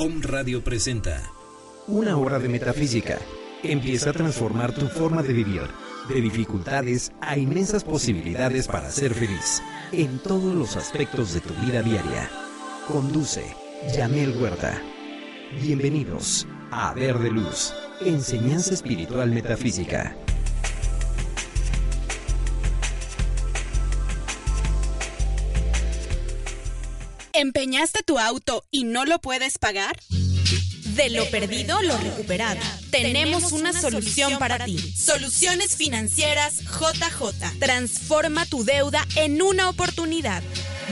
Home Radio presenta una hora de metafísica. Empieza a transformar tu forma de vivir, de dificultades a inmensas posibilidades para ser feliz, en todos los aspectos de tu vida diaria. Conduce Yamel Huerta. Bienvenidos a Verde Luz, enseñanza espiritual metafísica. ¿Empeñaste tu auto y no lo puedes pagar? De lo perdido, lo recuperado. Tenemos una solución para ti. Soluciones Financieras JJ. Transforma tu deuda en una oportunidad.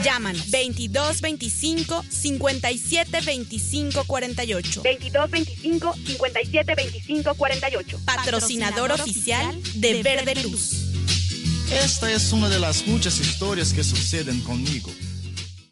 Llámanos 22 25 57 25 48. 22 25 57 25 48. Patrocinador oficial de Verde Luz. Esta es una de las muchas historias que suceden conmigo.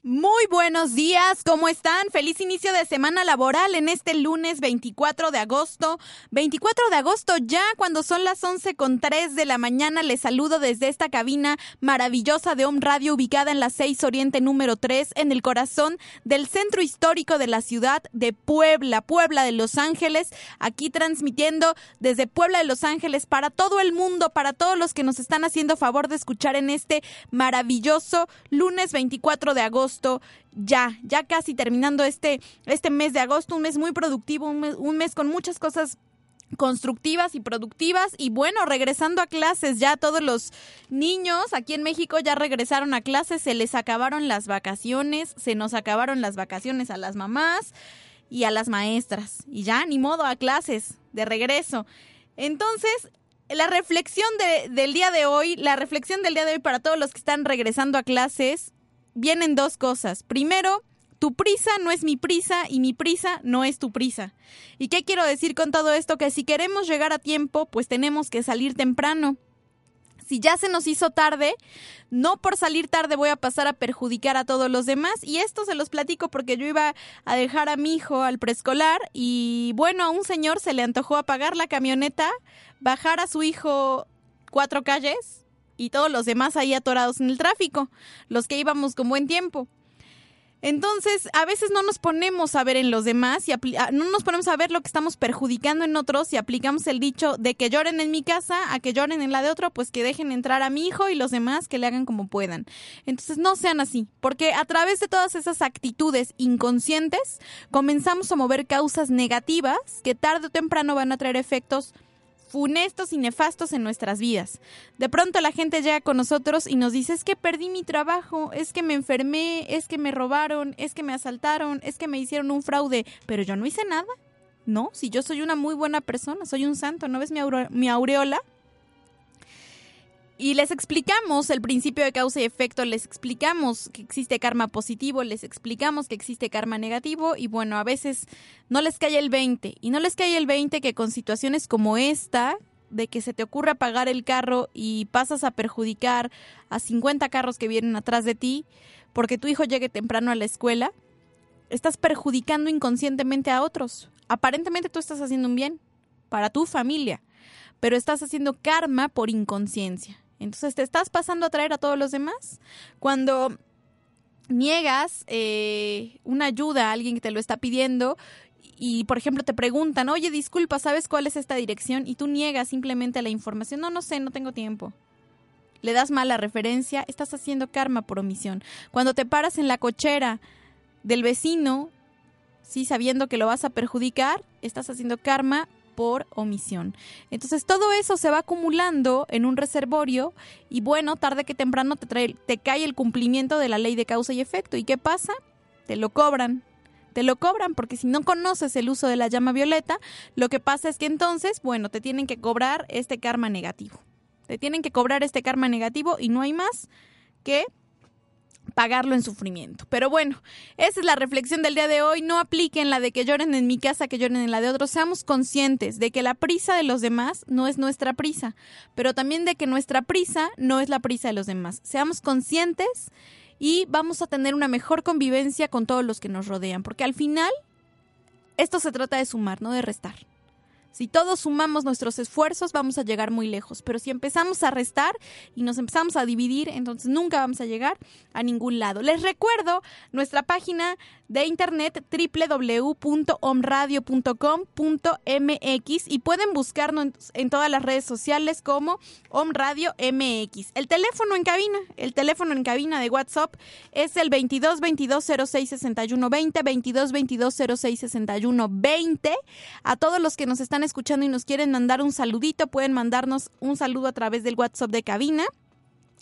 Muy buenos días, ¿cómo están? Feliz inicio de semana laboral en este lunes 24 de agosto. 24 de agosto ya cuando son las 11 con 3 de la mañana les saludo desde esta cabina maravillosa de Home Radio ubicada en la 6 Oriente número 3 en el corazón del centro histórico de la ciudad de Puebla, Puebla de Los Ángeles, aquí transmitiendo desde Puebla de Los Ángeles para todo el mundo, para todos los que nos están haciendo favor de escuchar en este maravilloso lunes 24 de agosto ya, ya casi terminando este, este mes de agosto, un mes muy productivo, un mes, con muchas cosas constructivas y productivas y bueno, regresando a clases, ya todos los niños aquí en México ya regresaron a clases, se les acabaron las vacaciones, se nos acabaron las vacaciones a las mamás y a las maestras y ya ni modo a clases de regreso. Entonces, la reflexión del día de hoy, la reflexión del día de hoy para todos los que están regresando a clases vienen dos cosas. Primero, tu prisa no es mi prisa y mi prisa no es tu prisa. ¿Y qué quiero decir con todo esto? Que si queremos llegar a tiempo, pues tenemos que salir temprano. Si ya se nos hizo tarde, no por salir tarde voy a pasar a perjudicar a todos los demás. Y esto se los platico porque yo iba a dejar a mi hijo al preescolar y bueno, a un señor se le antojó apagar la camioneta, bajar a su hijo cuatro calles y todos los demás ahí atorados en el tráfico, los que íbamos con buen tiempo. Entonces, a veces no nos ponemos a ver en los demás y ah, no nos ponemos a ver lo que estamos perjudicando en otros y aplicamos el dicho de que lloren en mi casa a que lloren en la de otro, pues que dejen entrar a mi hijo y los demás que le hagan como puedan. Entonces, no sean así, porque a través de todas esas actitudes inconscientes comenzamos a mover causas negativas que tarde o temprano van a traer efectos funestos y nefastos en nuestras vidas. De pronto la gente llega con nosotros y nos dice, es que perdí mi trabajo, es que me enfermé, es que me robaron, es que me asaltaron, es que me hicieron un fraude, pero yo no hice nada. No, si yo soy una muy buena persona, soy un santo, ¿no ves mi, mi aureola? Y les explicamos el principio de causa y efecto, les explicamos que existe karma positivo, les explicamos que existe karma negativo y bueno, a veces no les cae el 20 y no les cae el 20 que con situaciones como esta, de que se te ocurra apagar el carro y pasas a perjudicar a 50 carros que vienen atrás de ti porque tu hijo llegue temprano a la escuela, estás perjudicando inconscientemente a otros. Aparentemente tú estás haciendo un bien para tu familia, pero estás haciendo karma por inconsciencia. Entonces te estás pasando a traer a todos los demás. Cuando niegas eh, una ayuda a alguien que te lo está pidiendo y, por ejemplo, te preguntan, oye, disculpa, ¿sabes cuál es esta dirección? Y tú niegas simplemente la información. No, no sé, no tengo tiempo. Le das mala referencia, estás haciendo karma por omisión. Cuando te paras en la cochera del vecino, sí, sabiendo que lo vas a perjudicar, estás haciendo karma por omisión. Entonces todo eso se va acumulando en un reservorio y bueno, tarde que temprano te, trae, te cae el cumplimiento de la ley de causa y efecto. ¿Y qué pasa? Te lo cobran. Te lo cobran porque si no conoces el uso de la llama violeta, lo que pasa es que entonces, bueno, te tienen que cobrar este karma negativo. Te tienen que cobrar este karma negativo y no hay más que pagarlo en sufrimiento. Pero bueno, esa es la reflexión del día de hoy. No apliquen la de que lloren en mi casa, que lloren en la de otros. Seamos conscientes de que la prisa de los demás no es nuestra prisa, pero también de que nuestra prisa no es la prisa de los demás. Seamos conscientes y vamos a tener una mejor convivencia con todos los que nos rodean, porque al final esto se trata de sumar, no de restar. Si todos sumamos nuestros esfuerzos, vamos a llegar muy lejos. Pero si empezamos a restar y nos empezamos a dividir, entonces nunca vamos a llegar a ningún lado. Les recuerdo nuestra página de internet www.omradio.com.mx y pueden buscarnos en todas las redes sociales como Omradio MX. El teléfono en cabina, el teléfono en cabina de WhatsApp es el 22 22 06 61 20, 22 22 06 61 20. A todos los que nos están escuchando y nos quieren mandar un saludito, pueden mandarnos un saludo a través del WhatsApp de cabina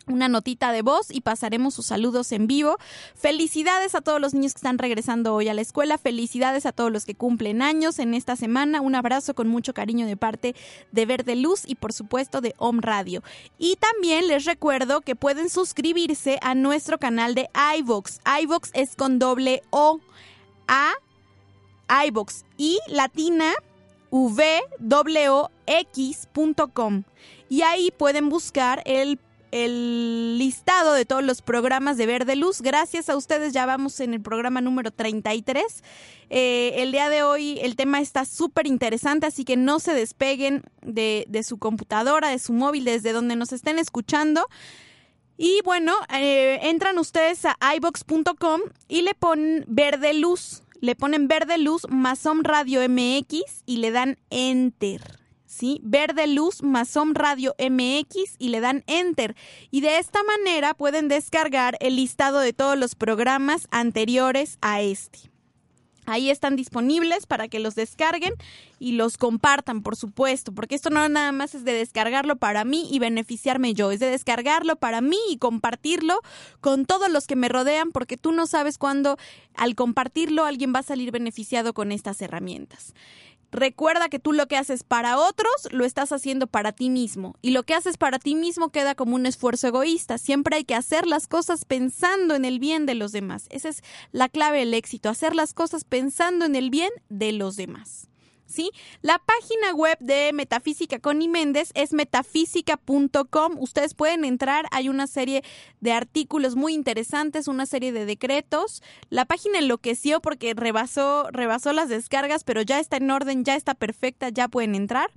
una notita de voz y pasaremos sus saludos en vivo. Felicidades a todos los niños que están regresando hoy a la escuela, felicidades a todos los que cumplen años en esta semana, un abrazo con mucho cariño de parte de Verde Luz y por supuesto de Home Radio. Y también les recuerdo que pueden suscribirse a nuestro canal de iVox. iVox es con doble O A iVox y latina vwox.com y ahí pueden buscar el, el, listado de todos los programas de Verde Luz. Gracias a ustedes ya vamos en el programa número 33. Eh, el día de hoy el tema está súper interesante, así que no se despeguen de, de, su computadora, de su móvil, desde donde nos estén escuchando. Y bueno, eh, entran ustedes a ibox.com y le ponen Verde Luz le ponen verde luz Masom Radio MX y le dan enter. ¿Sí? Verde luz Masom Radio MX y le dan enter. Y de esta manera pueden descargar el listado de todos los programas anteriores a este. Ahí están disponibles para que los descarguen y los compartan, por supuesto, porque esto no nada más es de descargarlo para mí y beneficiarme yo, es de descargarlo para mí y compartirlo con todos los que me rodean, porque tú no sabes cuándo al compartirlo alguien va a salir beneficiado con estas herramientas. Recuerda que tú lo que haces para otros lo estás haciendo para ti mismo y lo que haces para ti mismo queda como un esfuerzo egoísta. Siempre hay que hacer las cosas pensando en el bien de los demás. Esa es la clave del éxito, hacer las cosas pensando en el bien de los demás. ¿Sí? La página web de Metafísica Connie Méndez es metafísica.com. Ustedes pueden entrar, hay una serie de artículos muy interesantes, una serie de decretos. La página enloqueció porque rebasó, rebasó las descargas, pero ya está en orden, ya está perfecta, ya pueden entrar.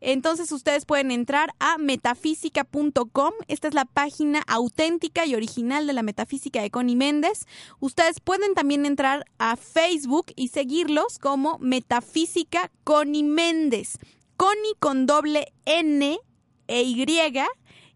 Entonces ustedes pueden entrar a metafísica.com. Esta es la página auténtica y original de la metafísica de Connie Méndez. Ustedes pueden también entrar a Facebook y seguirlos como Metafísica Connie Méndez. Connie con doble N e Y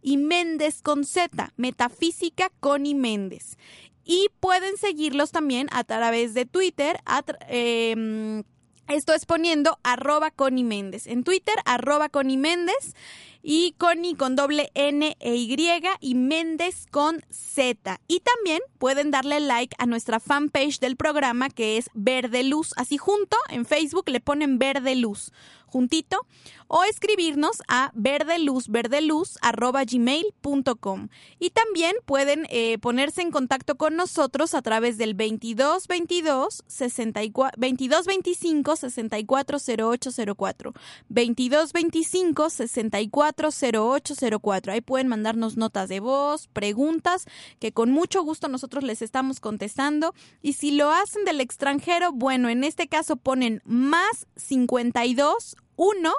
y Méndez con Z. Metafísica Connie Méndez. Y pueden seguirlos también a través de Twitter. Em, esto es poniendo arroba Connie Méndez. En Twitter, arroba Connie Méndez y Connie con doble N e Y y Méndez con Z. Y también pueden darle like a nuestra fanpage del programa que es Verde Luz. Así junto en Facebook le ponen Verde Luz juntito o escribirnos a verdeluzverdeluz@gmail.com y también pueden eh, ponerse en contacto con nosotros a través del 22 22 64 22 25 64 0804 22 25 64 0804 ahí pueden mandarnos notas de voz preguntas que con mucho gusto nosotros les estamos contestando. Y si lo hacen del extranjero bueno en este caso ponen más 52 1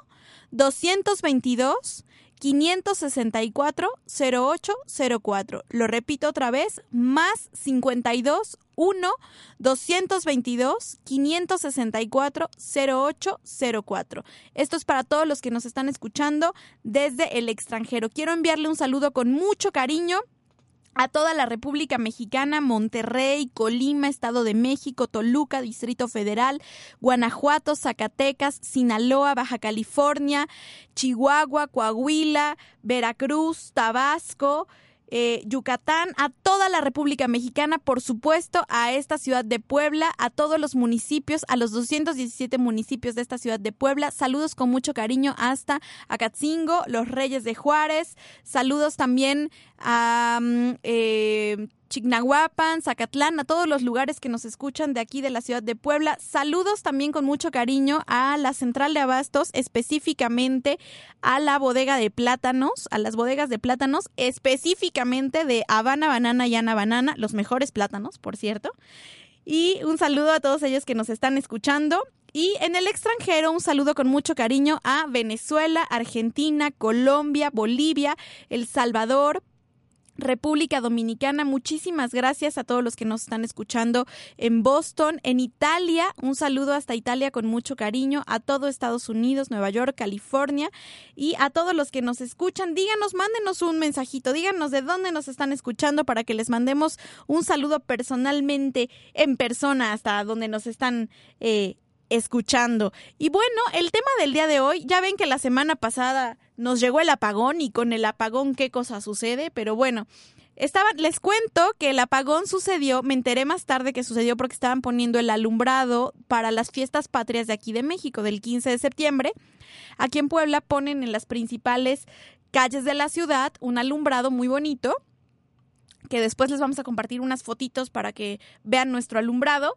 222 564 0804. Lo repito otra vez, más 52 1 222 564 0804. Esto es para todos los que nos están escuchando desde el extranjero. Quiero enviarle un saludo con mucho cariño a toda la República Mexicana, Monterrey, Colima, Estado de México, Toluca, Distrito Federal, Guanajuato, Zacatecas, Sinaloa, Baja California, Chihuahua, Coahuila, Veracruz, Tabasco, eh, Yucatán, a toda la República Mexicana, por supuesto, a esta ciudad de Puebla, a todos los municipios, a los 217 municipios de esta ciudad de Puebla. Saludos con mucho cariño hasta Acatzingo, los Reyes de Juárez. Saludos también a... Mm, eh, Chignahuapan, Zacatlán, a todos los lugares que nos escuchan de aquí de la ciudad de Puebla. Saludos también con mucho cariño a la central de abastos, específicamente a la bodega de plátanos, a las bodegas de plátanos, específicamente de Habana Banana y Ana Banana, los mejores plátanos, por cierto. Y un saludo a todos ellos que nos están escuchando. Y en el extranjero, un saludo con mucho cariño a Venezuela, Argentina, Colombia, Bolivia, El Salvador, República Dominicana. Muchísimas gracias a todos los que nos están escuchando en Boston, en Italia. Un saludo hasta Italia con mucho cariño. A todo Estados Unidos, Nueva York, California y a todos los que nos escuchan. Díganos, mándenos un mensajito. Díganos de dónde nos están escuchando para que les mandemos un saludo personalmente en persona hasta donde nos están eh, escuchando. Y bueno, el tema del día de hoy, ya ven que la semana pasada nos llegó el apagón y con el apagón qué cosa sucede, pero bueno, estaba, les cuento que el apagón sucedió, me enteré más tarde que sucedió porque estaban poniendo el alumbrado para las fiestas patrias de aquí de México del 15 de septiembre. Aquí en Puebla ponen en las principales calles de la ciudad un alumbrado muy bonito que después les vamos a compartir unas fotitos para que vean nuestro alumbrado.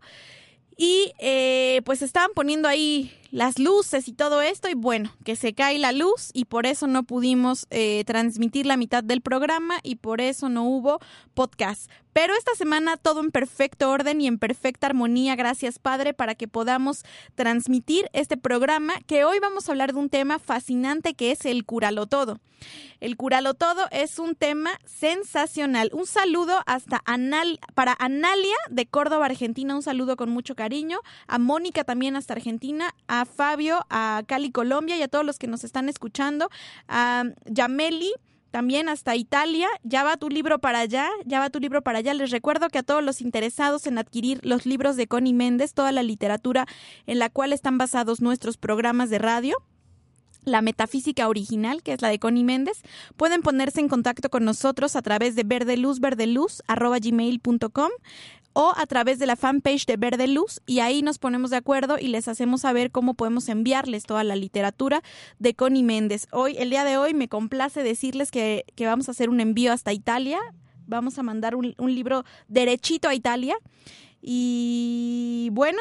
Y eh, pues estaban poniendo ahí las luces y todo esto y bueno, que se cae la luz y por eso no pudimos eh, transmitir la mitad del programa y por eso no hubo podcast. Pero esta semana todo en perfecto orden y en perfecta armonía, gracias Padre, para que podamos transmitir este programa que hoy vamos a hablar de un tema fascinante que es el curalo todo. El curalo todo es un tema sensacional. Un saludo hasta Anal para Analia de Córdoba, Argentina, un saludo con mucho cariño, a Mónica también hasta Argentina, Fabio, a Cali, Colombia y a todos los que nos están escuchando, a Yameli también hasta Italia. Ya va tu libro para allá, ya va tu libro para allá. Les recuerdo que a todos los interesados en adquirir los libros de Connie Méndez, toda la literatura en la cual están basados nuestros programas de radio, la metafísica original, que es la de Connie Méndez, pueden ponerse en contacto con nosotros a través de verdeluzverdeluz.gmail.com o a través de la fanpage de Verde Luz y ahí nos ponemos de acuerdo y les hacemos saber cómo podemos enviarles toda la literatura de Connie Méndez. Hoy, el día de hoy, me complace decirles que, que vamos a hacer un envío hasta Italia. Vamos a mandar un, libro derechito a Italia. Y bueno,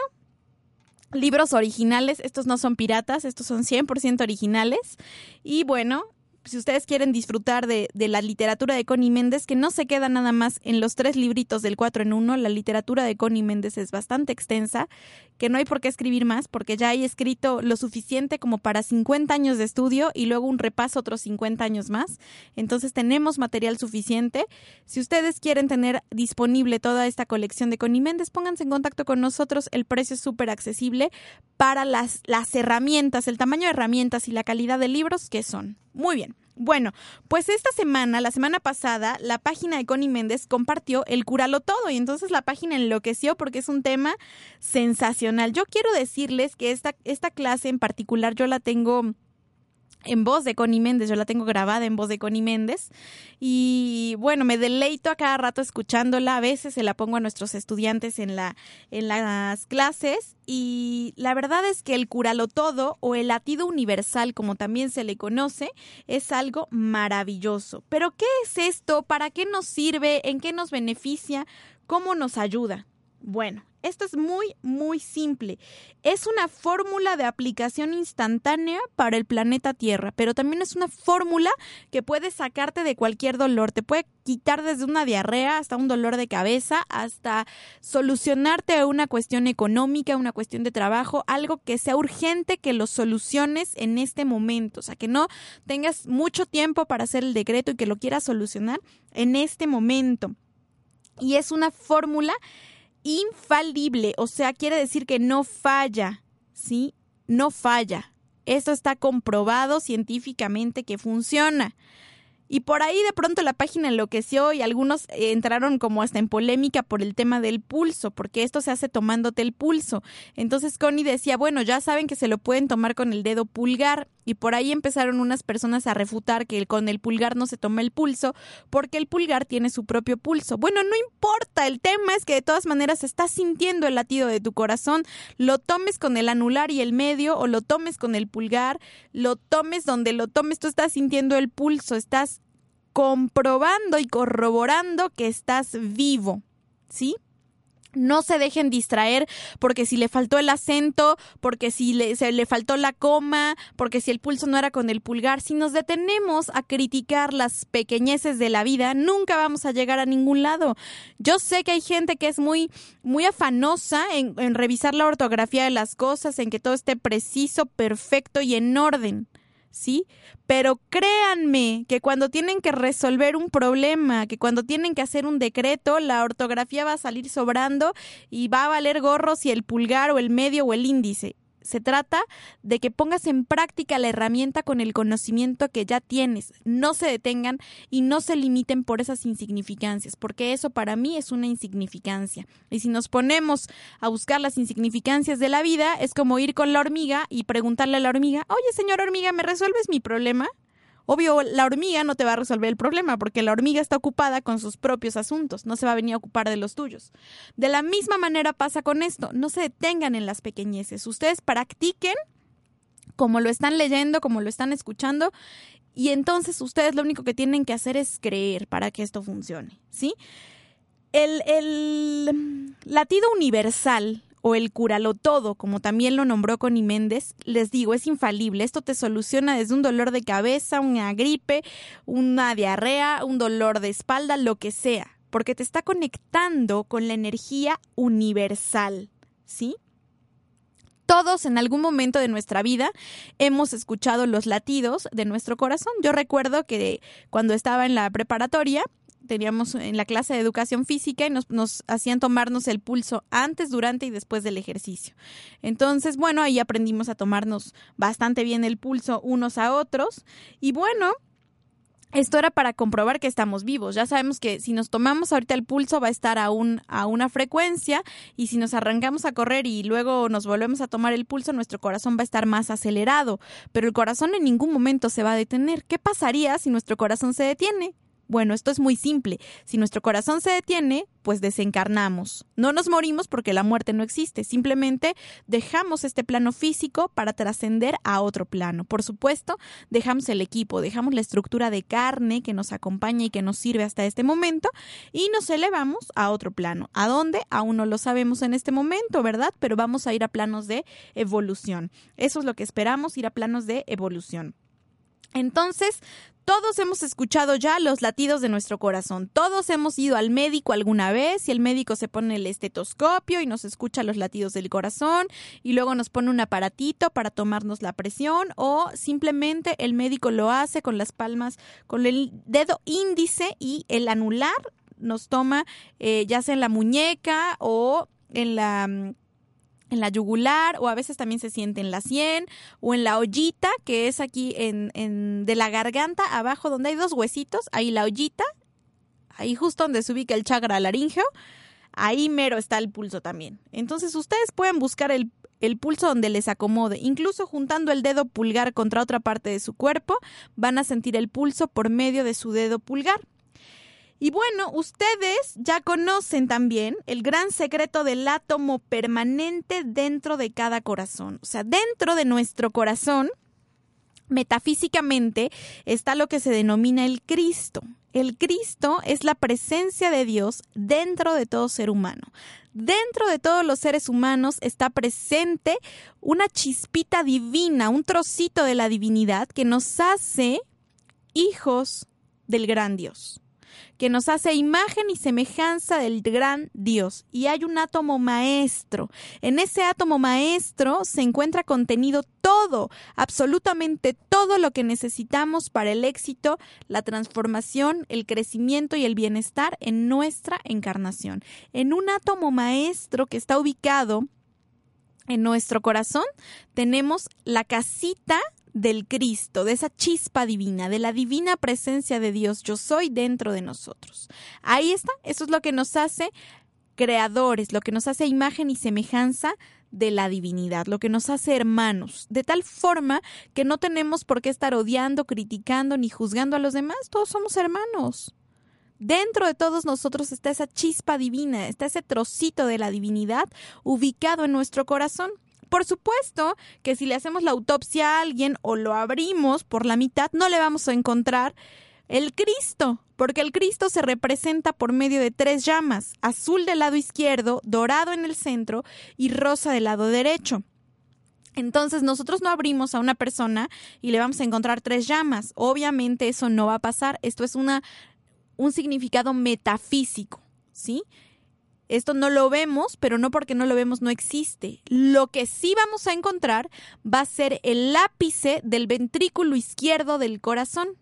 libros originales, estos no son piratas, estos son 100% originales. Y bueno, si ustedes quieren disfrutar de, la literatura de Connie Méndez, que no se queda nada más en los tres libritos del 4 en 1, la literatura de Connie Méndez es bastante extensa, que no hay por qué escribir más, porque ya hay escrito lo suficiente como para 50 años de estudio y luego un repaso otros 50 años más. Entonces tenemos material suficiente. Si ustedes quieren tener disponible toda esta colección de Connie Méndez, pónganse en contacto con nosotros. El precio es súper accesible para las, las herramientas, el tamaño de herramientas y la calidad de libros que son. Muy bien. Bueno, pues esta semana, la semana pasada, la página de Connie Méndez compartió el Cúralo Todo y entonces la página enloqueció porque es un tema sensacional. Yo quiero decirles que esta, esta clase en particular yo la tengo en voz de Connie Méndez, yo la tengo grabada en voz de Connie Méndez y bueno, me deleito a cada rato escuchándola, a veces se la pongo a nuestros estudiantes en, la, en las clases y la verdad es que el curalo todo o el latido universal como también se le conoce es algo maravilloso. Pero ¿qué es esto? ¿Para qué nos sirve? ¿En qué nos beneficia? ¿Cómo nos ayuda? Bueno, esto es muy, muy simple. Es una fórmula de aplicación instantánea para el planeta Tierra, pero también es una fórmula que puede sacarte de cualquier dolor. Te puede quitar desde una diarrea hasta un dolor de cabeza, hasta solucionarte una cuestión económica, una cuestión de trabajo, algo que sea urgente que lo soluciones en este momento. O sea, que no tengas mucho tiempo para hacer el decreto y que lo quieras solucionar en este momento. Y es una fórmula infalible, o sea, quiere decir que no falla, ¿sí? No falla. Esto está comprobado científicamente que funciona. Y por ahí de pronto la página enloqueció y algunos eh, entraron como hasta en polémica por el tema del pulso, porque esto se hace tomándote el pulso. Entonces Connie decía, bueno, ya saben que se lo pueden tomar con el dedo pulgar. Y por ahí empezaron unas personas a refutar que con el pulgar no se toma el pulso, porque el pulgar tiene su propio pulso. Bueno, no importa, el tema es que de todas maneras estás sintiendo el latido de tu corazón, lo tomes con el anular y el medio, o lo tomes con el pulgar, lo tomes donde lo tomes, tú estás sintiendo el pulso, estás comprobando y corroborando que estás vivo, ¿sí? No se dejen distraer porque si le faltó el acento, porque si le, se le faltó la coma, porque si el pulso no era con el pulgar. Si nos detenemos a criticar las pequeñeces de la vida, nunca vamos a llegar a ningún lado. Yo sé que hay gente que es muy, muy afanosa en, en revisar la ortografía de las cosas, en que todo esté preciso, perfecto y en orden. ¿Sí? Pero créanme que cuando tienen que resolver un problema, que cuando tienen que hacer un decreto, la ortografía va a salir sobrando y va a valer gorro si el pulgar o el medio o el índice se trata de que pongas en práctica la herramienta con el conocimiento que ya tienes. No se detengan y no se limiten por esas insignificancias, porque eso para mí es una insignificancia. Y si nos ponemos a buscar las insignificancias de la vida, es como ir con la hormiga y preguntarle a la hormiga, oye señora hormiga, ¿me resuelves mi problema? Obvio, la hormiga no te va a resolver el problema porque la hormiga está ocupada con sus propios asuntos, no se va a venir a ocupar de los tuyos. De la misma manera pasa con esto, no se detengan en las pequeñeces, ustedes practiquen como lo están leyendo, como lo están escuchando y entonces ustedes lo único que tienen que hacer es creer para que esto funcione, ¿sí? El, el latido universal o el curalo todo, como también lo nombró Connie Méndez, les digo, es infalible. Esto te soluciona desde un dolor de cabeza, una gripe, una diarrea, un dolor de espalda, lo que sea, porque te está conectando con la energía universal, ¿sí? Todos en algún momento de nuestra vida hemos escuchado los latidos de nuestro corazón. Yo recuerdo que cuando estaba en la preparatoria, teníamos en la clase de educación física y nos, hacían tomarnos el pulso antes, durante y después del ejercicio. Entonces, bueno, ahí aprendimos a tomarnos bastante bien el pulso unos a otros. Y bueno, esto era para comprobar que estamos vivos. Ya sabemos que si nos tomamos ahorita el pulso va a estar a, un, a una frecuencia y si nos arrancamos a correr y luego nos volvemos a tomar el pulso, nuestro corazón va a estar más acelerado. Pero el corazón en ningún momento se va a detener. ¿Qué pasaría si nuestro corazón se detiene? Bueno, esto es muy simple. Si nuestro corazón se detiene, pues desencarnamos. No nos morimos porque la muerte no existe, simplemente dejamos este plano físico para trascender a otro plano. Por supuesto, dejamos el equipo, dejamos la estructura de carne que nos acompaña y que nos sirve hasta este momento y nos elevamos a otro plano. ¿A dónde? Aún no lo sabemos en este momento, ¿verdad? Pero vamos a ir a planos de evolución. Eso es lo que esperamos, ir a planos de evolución. Entonces, todos hemos escuchado ya los latidos de nuestro corazón. Todos hemos ido al médico alguna vez y el médico se pone el estetoscopio y nos escucha los latidos del corazón y luego nos pone un aparatito para tomarnos la presión o simplemente el médico lo hace con las palmas, con el dedo índice y el anular nos toma eh, ya sea en la muñeca o en la mm, en la yugular o a veces también se siente en la sien o en la ollita que es aquí en, en, de la garganta abajo donde hay dos huesitos, ahí la ollita, ahí justo donde se ubica el chakra laríngeo, ahí mero está el pulso también. Entonces ustedes pueden buscar el, el pulso donde les acomode, incluso juntando el dedo pulgar contra otra parte de su cuerpo, van a sentir el pulso por medio de su dedo pulgar. Y bueno, ustedes ya conocen también el gran secreto del átomo permanente dentro de cada corazón. O sea, dentro de nuestro corazón, metafísicamente, está lo que se denomina el Cristo. El Cristo es la presencia de Dios dentro de todo ser humano. Dentro de todos los seres humanos está presente una chispita divina, un trocito de la divinidad que nos hace hijos del gran Dios que nos hace imagen y semejanza del gran Dios. Y hay un átomo maestro. En ese átomo maestro se encuentra contenido todo, absolutamente todo lo que necesitamos para el éxito, la transformación, el crecimiento y el bienestar en nuestra encarnación. En un átomo maestro que está ubicado en nuestro corazón tenemos la casita del Cristo, de esa chispa divina, de la divina presencia de Dios, yo soy dentro de nosotros. Ahí está, eso es lo que nos hace creadores, lo que nos hace imagen y semejanza de la divinidad, lo que nos hace hermanos, de tal forma que no tenemos por qué estar odiando, criticando ni juzgando a los demás, todos somos hermanos. Dentro de todos nosotros está esa chispa divina, está ese trocito de la divinidad ubicado en nuestro corazón. Por supuesto que si le hacemos la autopsia a alguien o lo abrimos por la mitad, no le vamos a encontrar El Cristo, porque el Cristo se representa por medio de tres llamas, azul del lado izquierdo, dorado en el centro y rosa del lado derecho. Entonces nosotros no abrimos a una persona y le vamos a encontrar tres llamas. Obviamente eso no va a pasar. Esto es una, un significado metafísico, ¿sí? Esto no lo vemos, pero no porque no lo vemos no existe. Lo que sí vamos a encontrar va a ser el ápice del ventrículo izquierdo del corazón.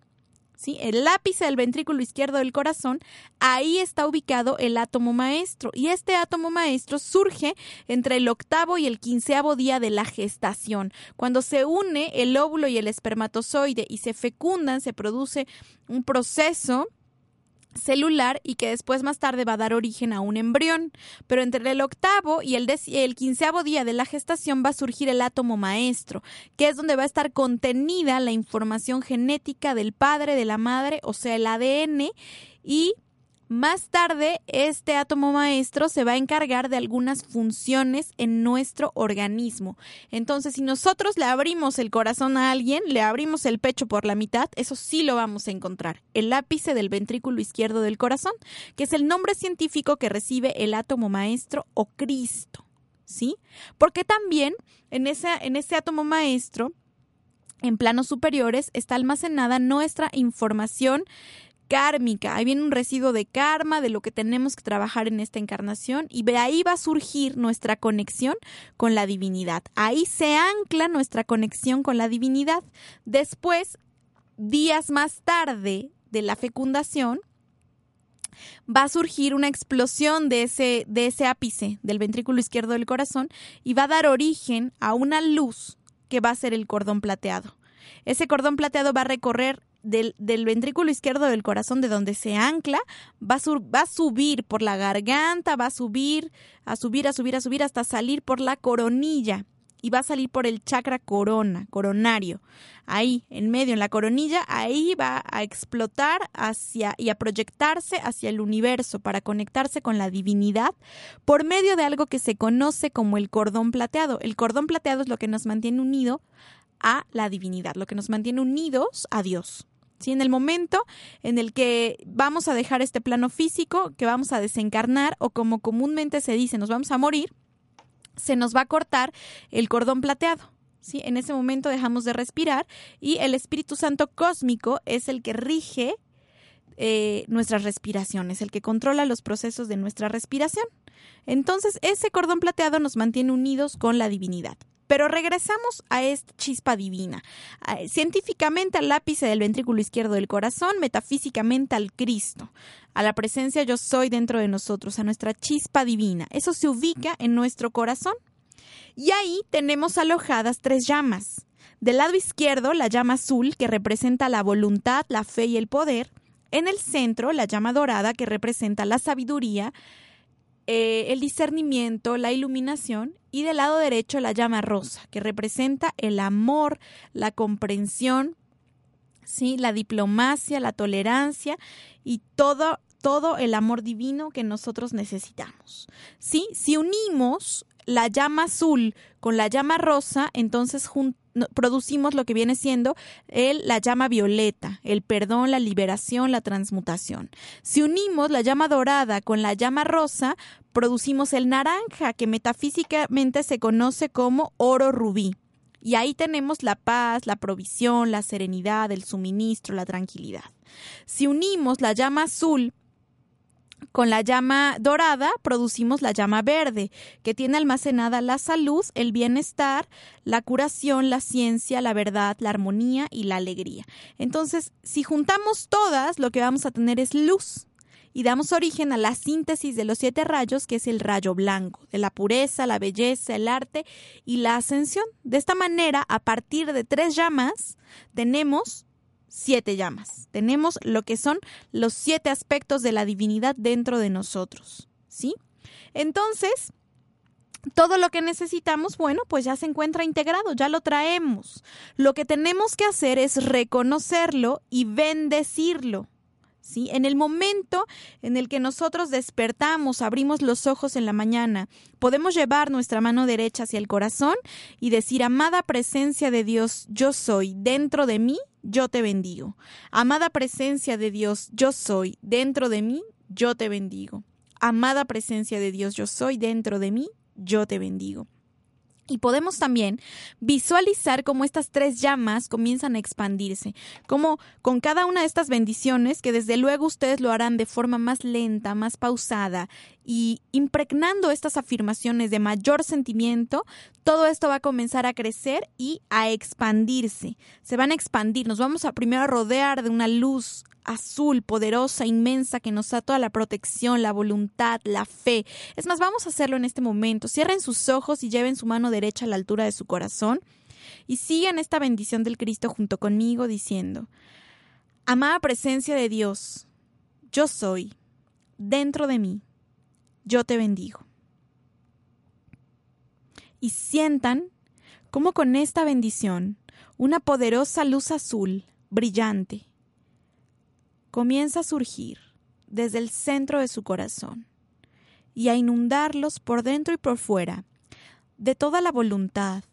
¿sí? El ápice del ventrículo izquierdo del corazón, ahí está ubicado el átomo maestro. Y este átomo maestro surge entre el octavo y el quinceavo día de la gestación. Cuando se une el óvulo y el espermatozoide y se fecundan, se produce un proceso celular y que después más tarde va a dar origen a un embrión. Pero entre el octavo y el, quinceavo día de la gestación va a surgir el átomo maestro, que es donde va a estar contenida la información genética del padre, de la madre, o sea, el ADN, y más tarde, este átomo maestro se va a encargar de algunas funciones en nuestro organismo. Entonces, si nosotros le abrimos el corazón a alguien, le abrimos el pecho por la mitad, eso sí lo vamos a encontrar. El ápice del ventrículo izquierdo del corazón, que es el nombre científico que recibe el átomo maestro o Cristo. ¿Sí? Porque también en ese, en ese átomo maestro, en planos superiores, está almacenada nuestra información kármica. Ahí viene un residuo de karma, de lo que tenemos que trabajar en esta encarnación y de ahí va a surgir nuestra conexión con la divinidad. Ahí se ancla nuestra conexión con la divinidad. Después, días más tarde de la fecundación, va a surgir una explosión de ese, de ese ápice del ventrículo izquierdo del corazón y va a dar origen a una luz que va a ser el cordón plateado. Ese cordón plateado va a recorrer del, ventrículo izquierdo del corazón, de donde se ancla, va a, va a subir por la garganta, va a subir, a subir, a subir, a subir, hasta salir por la coronilla y va a salir por el chakra corona, coronario. Ahí, en medio, en la coronilla, ahí va a explotar hacia y a proyectarse hacia el universo para conectarse con la divinidad por medio de algo que se conoce como el cordón plateado. El cordón plateado es lo que nos mantiene unido a la divinidad, lo que nos mantiene unidos a Dios. Si En el momento en el que vamos a dejar este plano físico, que vamos a desencarnar o como comúnmente se dice, nos vamos a morir, se nos va a cortar el cordón plateado. ¿sí? En ese momento dejamos de respirar y el Espíritu Santo cósmico es el que rige eh, nuestras respiraciones, el que controla los procesos de nuestra respiración. Entonces, ese cordón plateado nos mantiene unidos con la divinidad. Pero regresamos a esta chispa divina. Científicamente al lápice del ventrículo izquierdo del corazón, metafísicamente al Cristo, a la presencia yo soy dentro de nosotros, a nuestra chispa divina. Eso se ubica en nuestro corazón. Y ahí tenemos alojadas tres llamas. Del lado izquierdo, la llama azul, que representa la voluntad, la fe y el poder. En el centro, la llama dorada, que representa la sabiduría, eh, el discernimiento, la iluminación y del lado derecho la llama rosa, que representa el amor, la comprensión, ¿sí? la diplomacia, la tolerancia y todo, todo el amor divino que nosotros necesitamos. ¿sí? Si unimos la llama azul con la llama rosa, entonces producimos lo que viene siendo el, la llama violeta, el perdón, la liberación, la transmutación. Si unimos la llama dorada con la llama rosa, producimos el naranja, que metafísicamente se conoce como oro rubí. Y ahí tenemos la paz, la provisión, la serenidad, el suministro, la tranquilidad. Si unimos la llama azul con la llama dorada producimos la llama verde, que tiene almacenada la salud, el bienestar, la curación, la ciencia, la verdad, la armonía y la alegría. Entonces, si juntamos todas, lo que vamos a tener es luz y damos origen a la síntesis de los siete rayos, que es el rayo blanco, de la pureza, la belleza, el arte y la ascensión. De esta manera, a partir de tres llamas, tenemos siete llamas. Tenemos lo que son los siete aspectos de la divinidad dentro de nosotros. ¿Sí? Entonces, todo lo que necesitamos, bueno, pues ya se encuentra integrado, ya lo traemos. Lo que tenemos que hacer es reconocerlo y bendecirlo. ¿Sí? En el momento en el que nosotros despertamos, abrimos los ojos en la mañana, podemos llevar nuestra mano derecha hacia el corazón y decir, amada presencia de Dios, yo soy dentro de mí yo te bendigo. Amada presencia de Dios, yo soy dentro de mí, yo te bendigo. Amada presencia de Dios, yo soy dentro de mí, yo te bendigo. Y podemos también visualizar cómo estas tres llamas comienzan a expandirse, como con cada una de estas bendiciones, que desde luego ustedes lo harán de forma más lenta, más pausada y impregnando estas afirmaciones de mayor sentimiento, todo esto va a comenzar a crecer y a expandirse. Se van a expandir, nos vamos a primero a rodear de una luz azul, poderosa, inmensa, que nos da toda la protección, la voluntad, la fe. Es más, vamos a hacerlo en este momento. Cierren sus ojos y lleven su mano derecha a la altura de su corazón y sigan esta bendición del Cristo junto conmigo diciendo, Amada presencia de Dios, yo soy, dentro de mí, yo te bendigo. Y sientan cómo con esta bendición una poderosa luz azul, brillante, comienza a surgir desde el centro de su corazón y a inundarlos por dentro y por fuera de toda la voluntad,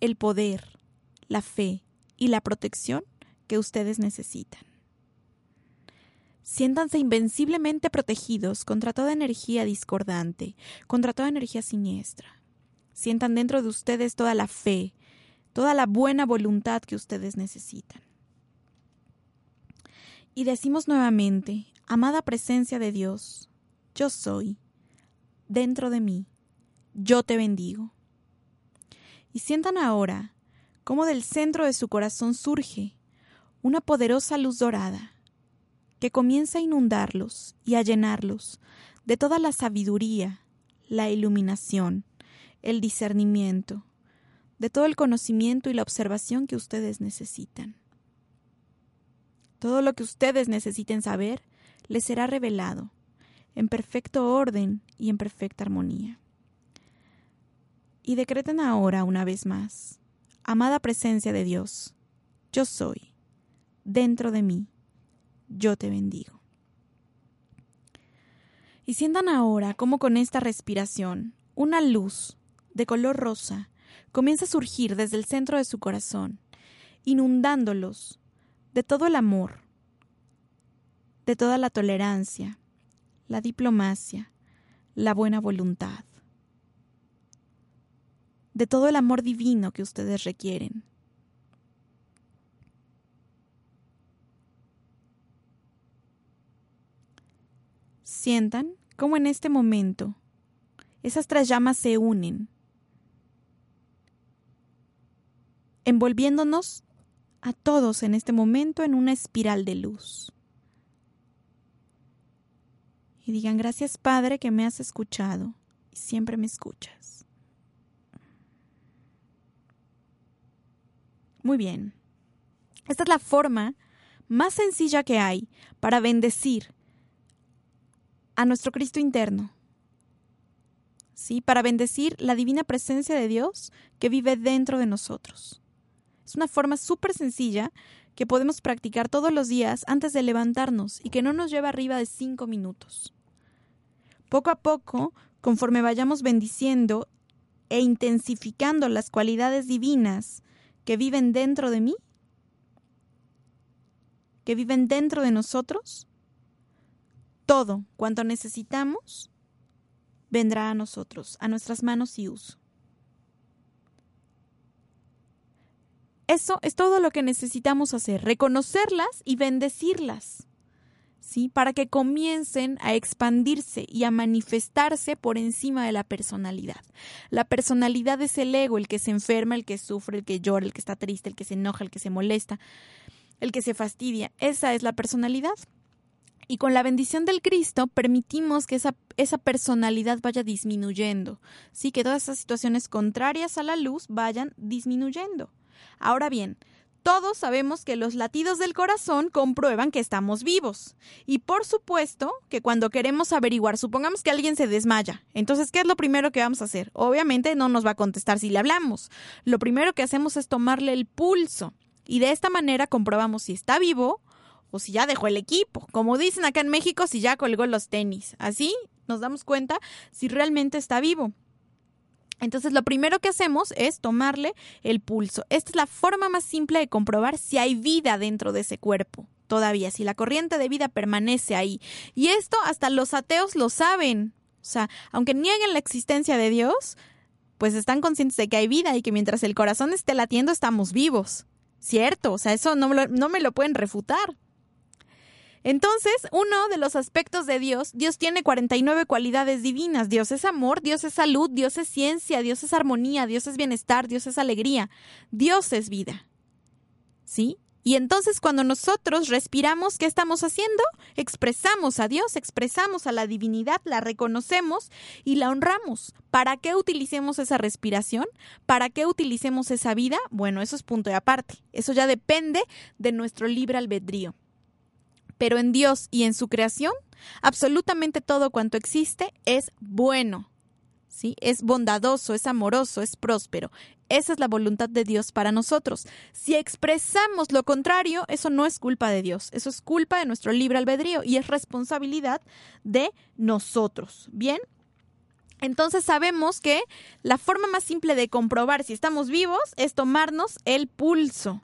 el poder, la fe y la protección que ustedes necesitan. Siéntanse invenciblemente protegidos contra toda energía discordante, contra toda energía siniestra. Sientan dentro de ustedes toda la fe, toda la buena voluntad que ustedes necesitan. Y decimos nuevamente, amada presencia de Dios, yo soy, dentro de mí, yo te bendigo. Y sientan ahora cómo del centro de su corazón surge una poderosa luz dorada que comienza a inundarlos y a llenarlos de toda la sabiduría, la iluminación, el discernimiento, de todo el conocimiento y la observación que ustedes necesitan. Todo lo que ustedes necesiten saber les será revelado, en perfecto orden y en perfecta armonía. Y decreten ahora una vez más, amada presencia de Dios, yo soy, dentro de mí, yo te bendigo. Y sientan ahora cómo con esta respiración una luz de color rosa comienza a surgir desde el centro de su corazón, inundándolos de todo el amor, de toda la tolerancia, la diplomacia, la buena voluntad, de todo el amor divino que ustedes requieren. Sientan cómo en este momento esas tres llamas se unen, envolviéndonos a todos en este momento en una espiral de luz. Y digan, gracias Padre que me has escuchado y siempre me escuchas. Muy bien. Esta es la forma más sencilla que hay para bendecir a nuestro Cristo interno. ¿Sí? Para bendecir la divina presencia de Dios que vive dentro de nosotros. Es una forma súper sencilla que podemos practicar todos los días antes de levantarnos y que no nos lleva arriba de cinco minutos. Poco a poco, conforme vayamos bendiciendo e intensificando las cualidades divinas que viven dentro de mí, que viven dentro de nosotros, todo cuanto necesitamos vendrá a nosotros, a nuestras manos y uso. Eso es todo lo que necesitamos hacer, reconocerlas y bendecirlas. ¿Sí? Para que comiencen a expandirse y a manifestarse por encima de la personalidad. La personalidad es el ego, el que se enferma, el que sufre, el que llora, el que está triste, el que se enoja, el que se molesta, el que se fastidia. Esa es la personalidad. Y con la bendición del Cristo permitimos que esa, esa personalidad vaya disminuyendo, sí, que todas esas situaciones contrarias a la luz vayan disminuyendo. Ahora bien, todos sabemos que los latidos del corazón comprueban que estamos vivos. Y por supuesto que cuando queremos averiguar, supongamos que alguien se desmaya, entonces, ¿qué es lo primero que vamos a hacer? Obviamente no nos va a contestar si le hablamos. Lo primero que hacemos es tomarle el pulso. Y de esta manera comprobamos si está vivo o si ya dejó el equipo. Como dicen acá en México, si ya colgó los tenis. Así nos damos cuenta si realmente está vivo. Entonces, lo primero que hacemos es tomarle el pulso. Esta es la forma más simple de comprobar si hay vida dentro de ese cuerpo. Todavía, si la corriente de vida permanece ahí. Y esto hasta los ateos lo saben. O sea, aunque nieguen la existencia de Dios, pues están conscientes de que hay vida y que mientras el corazón esté latiendo estamos vivos. ¿Cierto? O sea, eso no, no me lo pueden refutar. Entonces, uno de los aspectos de Dios, Dios tiene 49 cualidades divinas. Dios es amor, Dios es salud, Dios es ciencia, Dios es armonía, Dios es bienestar, Dios es alegría, Dios es vida. ¿Sí? Y entonces cuando nosotros respiramos, ¿qué estamos haciendo? Expresamos a Dios, expresamos a la divinidad, la reconocemos y la honramos. ¿Para qué utilicemos esa respiración? ¿Para qué utilicemos esa vida? Bueno, eso es punto de aparte. Eso ya depende de nuestro libre albedrío pero en Dios y en su creación, absolutamente todo cuanto existe es bueno. ¿Sí? Es bondadoso, es amoroso, es próspero. Esa es la voluntad de Dios para nosotros. Si expresamos lo contrario, eso no es culpa de Dios, eso es culpa de nuestro libre albedrío y es responsabilidad de nosotros. ¿Bien? Entonces sabemos que la forma más simple de comprobar si estamos vivos es tomarnos el pulso.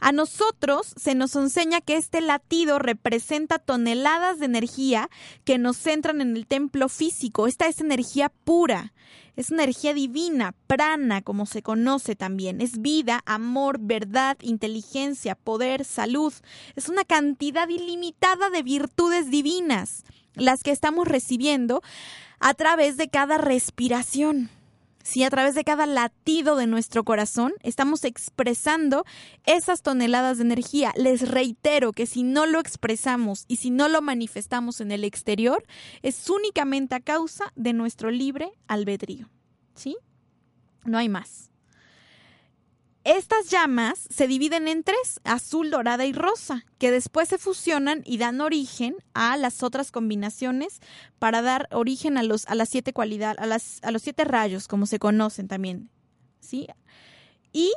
A nosotros se nos enseña que este latido representa toneladas de energía que nos centran en el templo físico. Esta es energía pura, es energía divina, prana, como se conoce también. Es vida, amor, verdad, inteligencia, poder, salud. Es una cantidad ilimitada de virtudes divinas, las que estamos recibiendo a través de cada respiración si a través de cada latido de nuestro corazón estamos expresando esas toneladas de energía. Les reitero que si no lo expresamos y si no lo manifestamos en el exterior, es únicamente a causa de nuestro libre albedrío. ¿Sí? No hay más. Estas llamas se dividen en tres, azul, dorada y rosa, que después se fusionan y dan origen a las otras combinaciones para dar origen a los a las siete cualidades, a, las, a los siete rayos, como se conocen también. ¿Sí? Y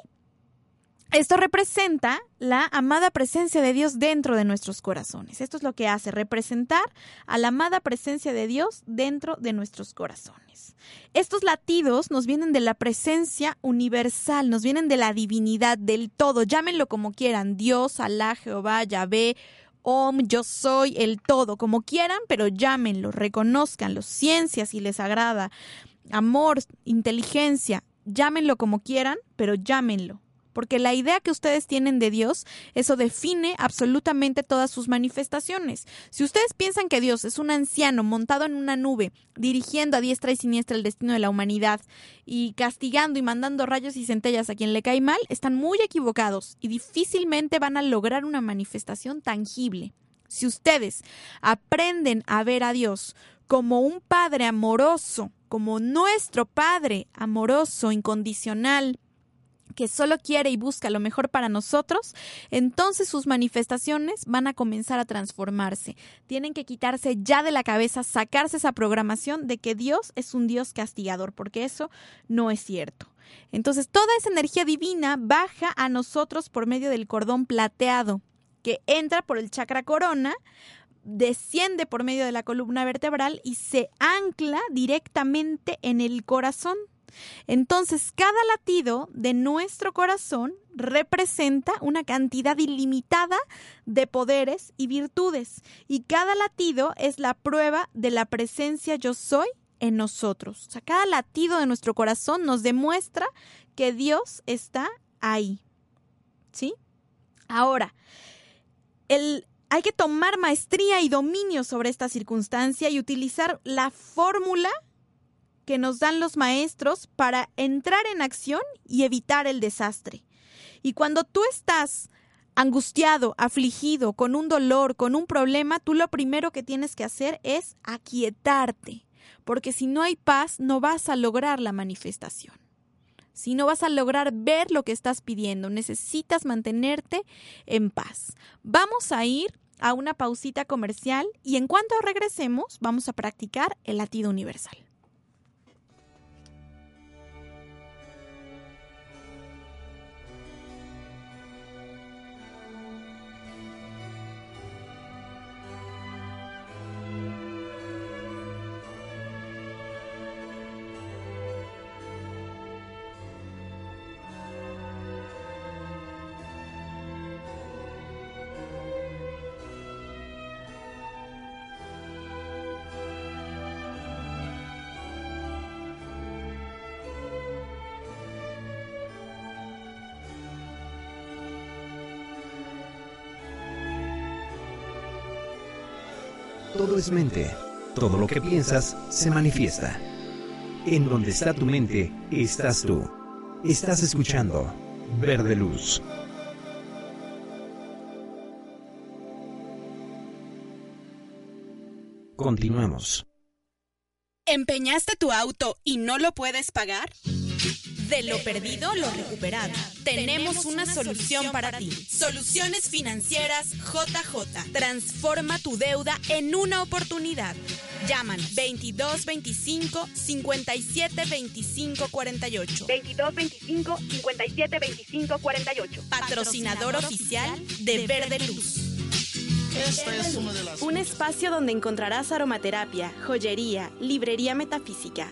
esto representa la amada presencia de Dios dentro de nuestros corazones. Esto es lo que hace, representar a la amada presencia de Dios dentro de nuestros corazones. Estos latidos nos vienen de la presencia universal, nos vienen de la divinidad, del todo, llámenlo como quieran, Dios, Alá, Jehová, Yahvé, Om, yo soy, el todo, como quieran, pero llámenlo, reconozcanlo, ciencia si les agrada, amor, inteligencia, llámenlo como quieran, pero llámenlo porque la idea que ustedes tienen de Dios, eso define absolutamente todas sus manifestaciones. Si ustedes piensan que Dios es un anciano montado en una nube, dirigiendo a diestra y siniestra el destino de la humanidad y castigando y mandando rayos y centellas a quien le cae mal, están muy equivocados y difícilmente van a lograr una manifestación tangible. Si ustedes aprenden a ver a Dios como un Padre amoroso, como nuestro Padre amoroso, incondicional, que solo quiere y busca lo mejor para nosotros, entonces sus manifestaciones van a comenzar a transformarse. Tienen que quitarse ya de la cabeza, sacarse esa programación de que Dios es un Dios castigador, porque eso no es cierto. Entonces toda esa energía divina baja a nosotros por medio del cordón plateado, que entra por el chakra corona, desciende por medio de la columna vertebral y se ancla directamente en el corazón entonces, cada latido de nuestro corazón representa una cantidad ilimitada de poderes y virtudes, y cada latido es la prueba de la presencia yo soy en nosotros. O sea, cada latido de nuestro corazón nos demuestra que Dios está ahí. ¿Sí? Ahora, el, hay que tomar maestría y dominio sobre esta circunstancia y utilizar la fórmula que nos dan los maestros para entrar en acción y evitar el desastre. Y cuando tú estás angustiado, afligido, con un dolor, con un problema, tú lo primero que tienes que hacer es aquietarte, porque si no hay paz no vas a lograr la manifestación. Si no vas a lograr ver lo que estás pidiendo, necesitas mantenerte en paz. Vamos a ir a una pausita comercial y en cuanto regresemos vamos a practicar el latido universal. Mente. Todo lo que piensas se manifiesta. En donde está tu mente, estás tú. Estás escuchando Verde Luz. Continuamos. ¿Empeñaste tu auto y no lo puedes pagar? De lo perdido, lo recuperado. Tenemos una solución para ti. Soluciones financieras JJ. Transforma tu deuda en una oportunidad. Llaman 22 25 57 25 48. 22 25 57 25 48. Patrocinador oficial de Verde Luz. Esta es una de las Un espacio donde encontrarás aromaterapia, joyería, librería metafísica,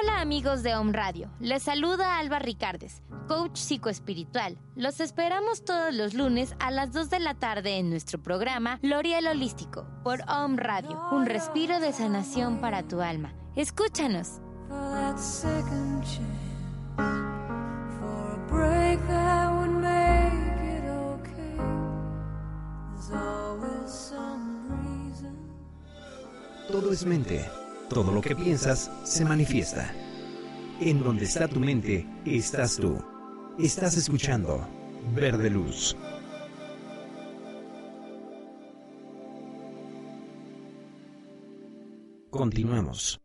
Hola amigos de Home Radio, les saluda Alba Ricardes, coach psicoespiritual. Los esperamos todos los lunes a las 2 de la tarde en nuestro programa L'Oriel Holístico por Home Radio, un respiro de sanación para tu alma. Escúchanos. Todo es mente. Todo lo que piensas se manifiesta. En donde está tu mente, estás tú. Estás escuchando Verde Luz. Continuamos.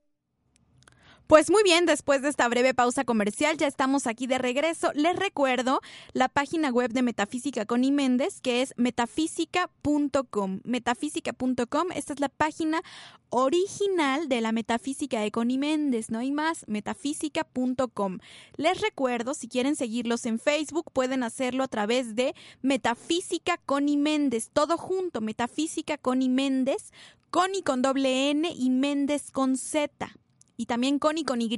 Pues muy bien, después de esta breve pausa comercial ya estamos aquí de regreso. Les recuerdo la página web de Metafísica Connie Méndez, que es metafísica.com. Metafísica.com, esta es la página original de la metafísica de Connie Méndez, no hay más, metafísica.com. Les recuerdo, si quieren seguirlos en Facebook, pueden hacerlo a través de Metafísica Connie Méndez, todo junto, Metafísica Connie Méndez, Connie con doble N y Méndez con Z y también Connie con Y,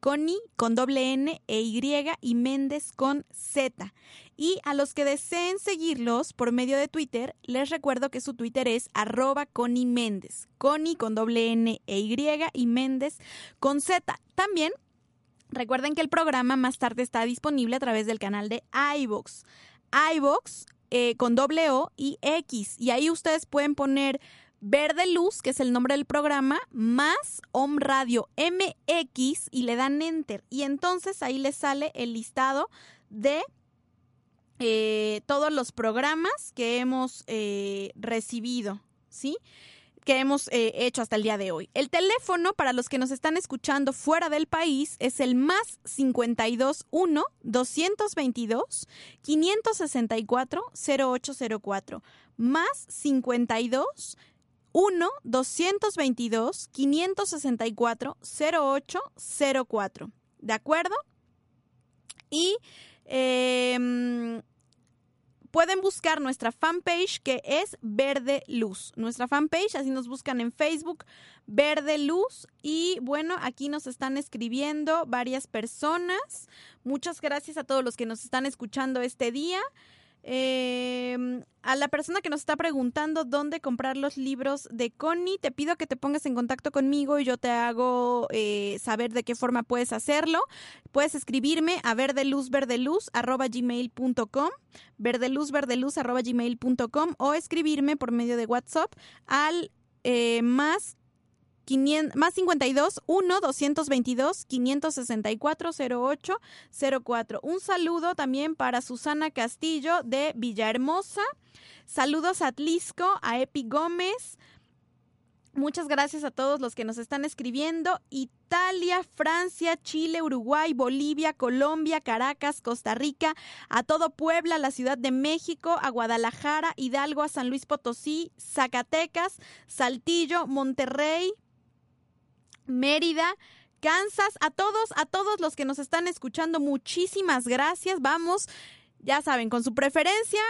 Connie con doble N e Y y Méndez con Z. Y a los que deseen seguirlos por medio de Twitter, les recuerdo que su Twitter es arroba Connie Méndez, Connie con doble N e Y y Méndez con Z. También recuerden que el programa más tarde está disponible a través del canal de iVox. iVox eh, con doble O y X. Y ahí ustedes pueden poner Verde Luz, que es el nombre del programa, más Om Radio MX y le dan enter. Y entonces ahí les sale el listado de eh, todos los programas que hemos eh, recibido, ¿sí? que hemos eh, hecho hasta el día de hoy. El teléfono para los que nos están escuchando fuera del país es el más 521 222 564 0804 más 52 1-222-564-0804. ¿De acuerdo? Y em, pueden buscar nuestra fanpage que es Verde Luz. Nuestra fanpage, así nos buscan en Facebook, Verde Luz. Y bueno, aquí nos están escribiendo varias personas. Muchas gracias a todos los que nos están escuchando este día. Eh, a la persona que nos está preguntando dónde comprar los libros de Connie, te pido que te pongas en contacto conmigo y yo te hago eh, saber de qué forma puedes hacerlo. Puedes escribirme a verdeluzverdeluz.gmail.com verdeluzverdeluz.gmail.com o escribirme por medio de WhatsApp al eh, más 500, más 52 1 222 564 08 04. Un saludo también para Susana Castillo de Villahermosa. Saludos a Atlisco, a Epi Gómez. Muchas gracias a todos los que nos están escribiendo. Italia, Francia, Chile, Uruguay, Bolivia, Colombia, Caracas, Costa Rica, a todo Puebla, la Ciudad de México, a Guadalajara, Hidalgo, a San Luis Potosí, Zacatecas, Saltillo, Monterrey, Mérida, Kansas, a todos, a todos los que nos están escuchando, muchísimas gracias. Vamos, ya saben, con su preferencia,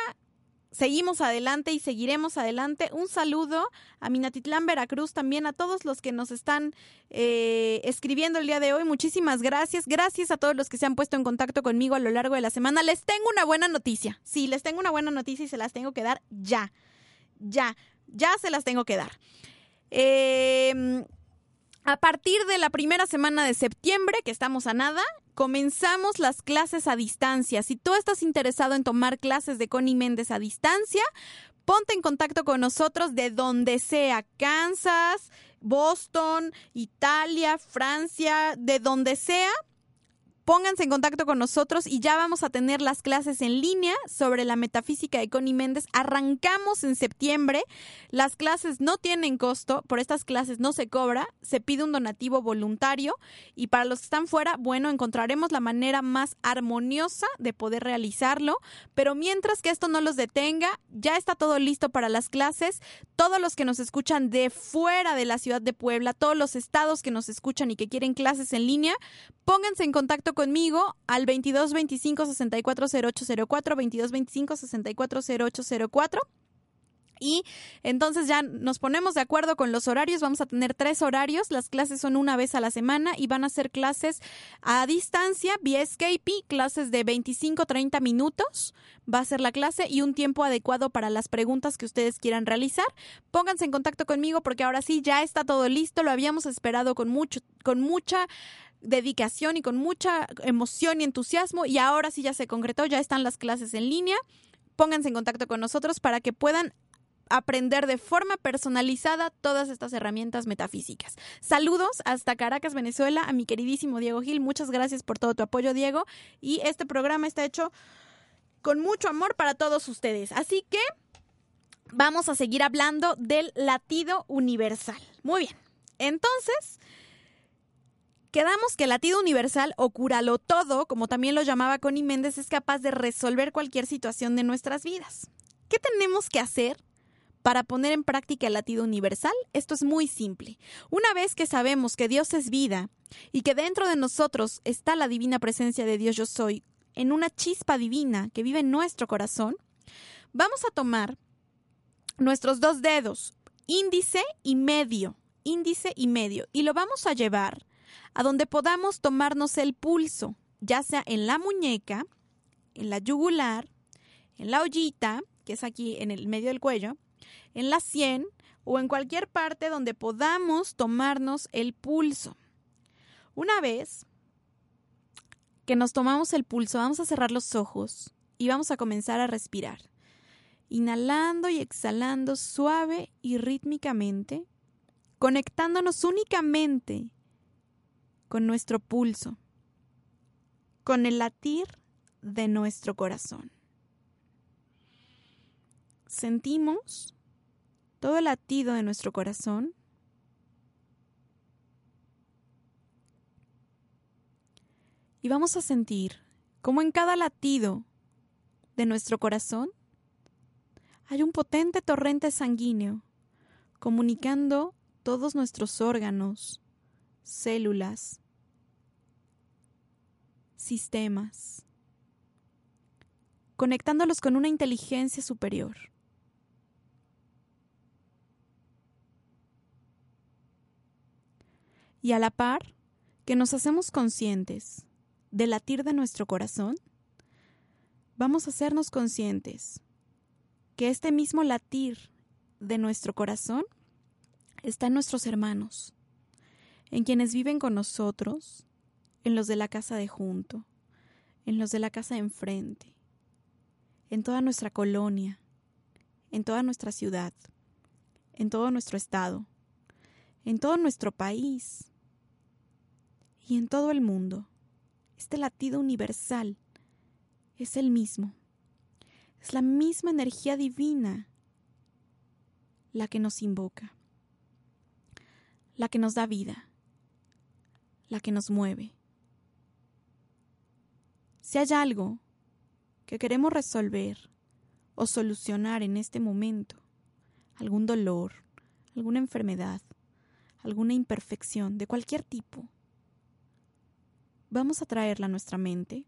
seguimos adelante y seguiremos adelante. Un saludo a Minatitlán, Veracruz, también a todos los que nos están eh, escribiendo el día de hoy. Muchísimas gracias. Gracias a todos los que se han puesto en contacto conmigo a lo largo de la semana. Les tengo una buena noticia. Sí, les tengo una buena noticia y se las tengo que dar ya. Ya, ya se las tengo que dar. Eh, a partir de la primera semana de septiembre, que estamos a nada, comenzamos las clases a distancia. Si tú estás interesado en tomar clases de Connie Méndez a distancia, ponte en contacto con nosotros de donde sea, Kansas, Boston, Italia, Francia, de donde sea pónganse en contacto con nosotros y ya vamos a tener las clases en línea sobre la metafísica de Connie Méndez. Arrancamos en septiembre. Las clases no tienen costo, por estas clases no se cobra, se pide un donativo voluntario y para los que están fuera, bueno, encontraremos la manera más armoniosa de poder realizarlo, pero mientras que esto no los detenga, ya está todo listo para las clases. Todos los que nos escuchan de fuera de la ciudad de Puebla, todos los estados que nos escuchan y que quieren clases en línea, pónganse en contacto conmigo al 2225 640804, 2225 640804. Y entonces ya nos ponemos de acuerdo con los horarios. Vamos a tener tres horarios. Las clases son una vez a la semana y van a ser clases a distancia, vía Skype, clases de 25-30 minutos. Va a ser la clase y un tiempo adecuado para las preguntas que ustedes quieran realizar. Pónganse en contacto conmigo porque ahora sí ya está todo listo. Lo habíamos esperado con mucho, con mucha dedicación y con mucha emoción y entusiasmo y ahora sí ya se concretó, ya están las clases en línea. Pónganse en contacto con nosotros para que puedan aprender de forma personalizada todas estas herramientas metafísicas. Saludos hasta Caracas, Venezuela, a mi queridísimo Diego Gil. Muchas gracias por todo tu apoyo, Diego. Y este programa está hecho con mucho amor para todos ustedes. Así que vamos a seguir hablando del latido universal. Muy bien. Entonces, Quedamos que el latido universal o curalo todo, como también lo llamaba Connie Méndez, es capaz de resolver cualquier situación de nuestras vidas. ¿Qué tenemos que hacer para poner en práctica el latido universal? Esto es muy simple. Una vez que sabemos que Dios es vida y que dentro de nosotros está la divina presencia de Dios yo soy, en una chispa divina que vive en nuestro corazón, vamos a tomar nuestros dos dedos, índice y medio, índice y medio, y lo vamos a llevar a donde podamos tomarnos el pulso, ya sea en la muñeca, en la yugular, en la ollita, que es aquí en el medio del cuello, en la sien o en cualquier parte donde podamos tomarnos el pulso. Una vez que nos tomamos el pulso, vamos a cerrar los ojos y vamos a comenzar a respirar. Inhalando y exhalando suave y rítmicamente, conectándonos únicamente con nuestro pulso, con el latir de nuestro corazón. Sentimos todo el latido de nuestro corazón. Y vamos a sentir cómo en cada latido de nuestro corazón hay un potente torrente sanguíneo comunicando todos nuestros órganos, células, sistemas, conectándolos con una inteligencia superior. Y a la par que nos hacemos conscientes del latir de nuestro corazón, vamos a hacernos conscientes que este mismo latir de nuestro corazón está en nuestros hermanos, en quienes viven con nosotros, en los de la casa de junto, en los de la casa de enfrente, en toda nuestra colonia, en toda nuestra ciudad, en todo nuestro estado, en todo nuestro país y en todo el mundo. Este latido universal es el mismo. Es la misma energía divina la que nos invoca, la que nos da vida, la que nos mueve. Si hay algo que queremos resolver o solucionar en este momento, algún dolor, alguna enfermedad, alguna imperfección de cualquier tipo, vamos a traerla a nuestra mente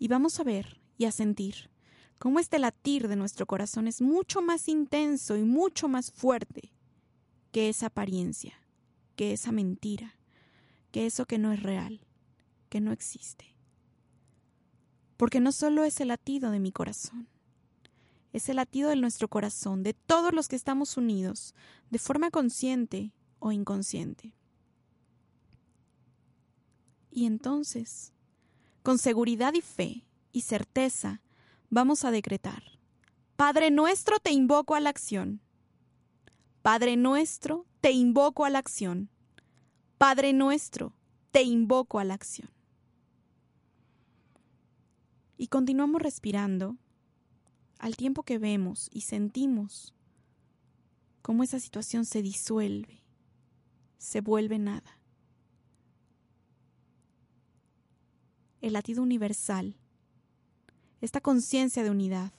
y vamos a ver y a sentir cómo este latir de nuestro corazón es mucho más intenso y mucho más fuerte que esa apariencia, que esa mentira, que eso que no es real, que no existe. Porque no solo es el latido de mi corazón, es el latido de nuestro corazón, de todos los que estamos unidos, de forma consciente o inconsciente. Y entonces, con seguridad y fe y certeza, vamos a decretar, Padre nuestro, te invoco a la acción. Padre nuestro, te invoco a la acción. Padre nuestro, te invoco a la acción. Y continuamos respirando al tiempo que vemos y sentimos cómo esa situación se disuelve, se vuelve nada. El latido universal, esta conciencia de unidad,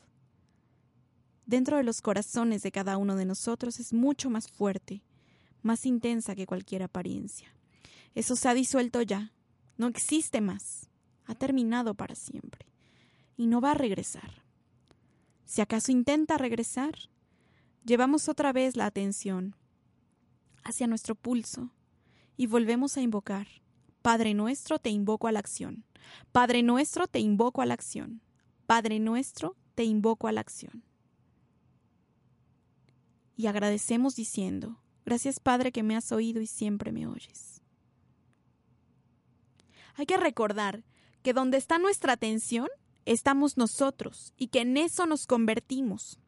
dentro de los corazones de cada uno de nosotros es mucho más fuerte, más intensa que cualquier apariencia. Eso se ha disuelto ya, no existe más, ha terminado para siempre y no va a regresar. Si acaso intenta regresar, llevamos otra vez la atención hacia nuestro pulso y volvemos a invocar. Padre nuestro, te invoco a la acción. Padre nuestro, te invoco a la acción. Padre nuestro, te invoco a la acción. Y agradecemos diciendo, gracias Padre que me has oído y siempre me oyes. Hay que recordar que donde está nuestra atención, estamos nosotros y que en eso nos convertimos.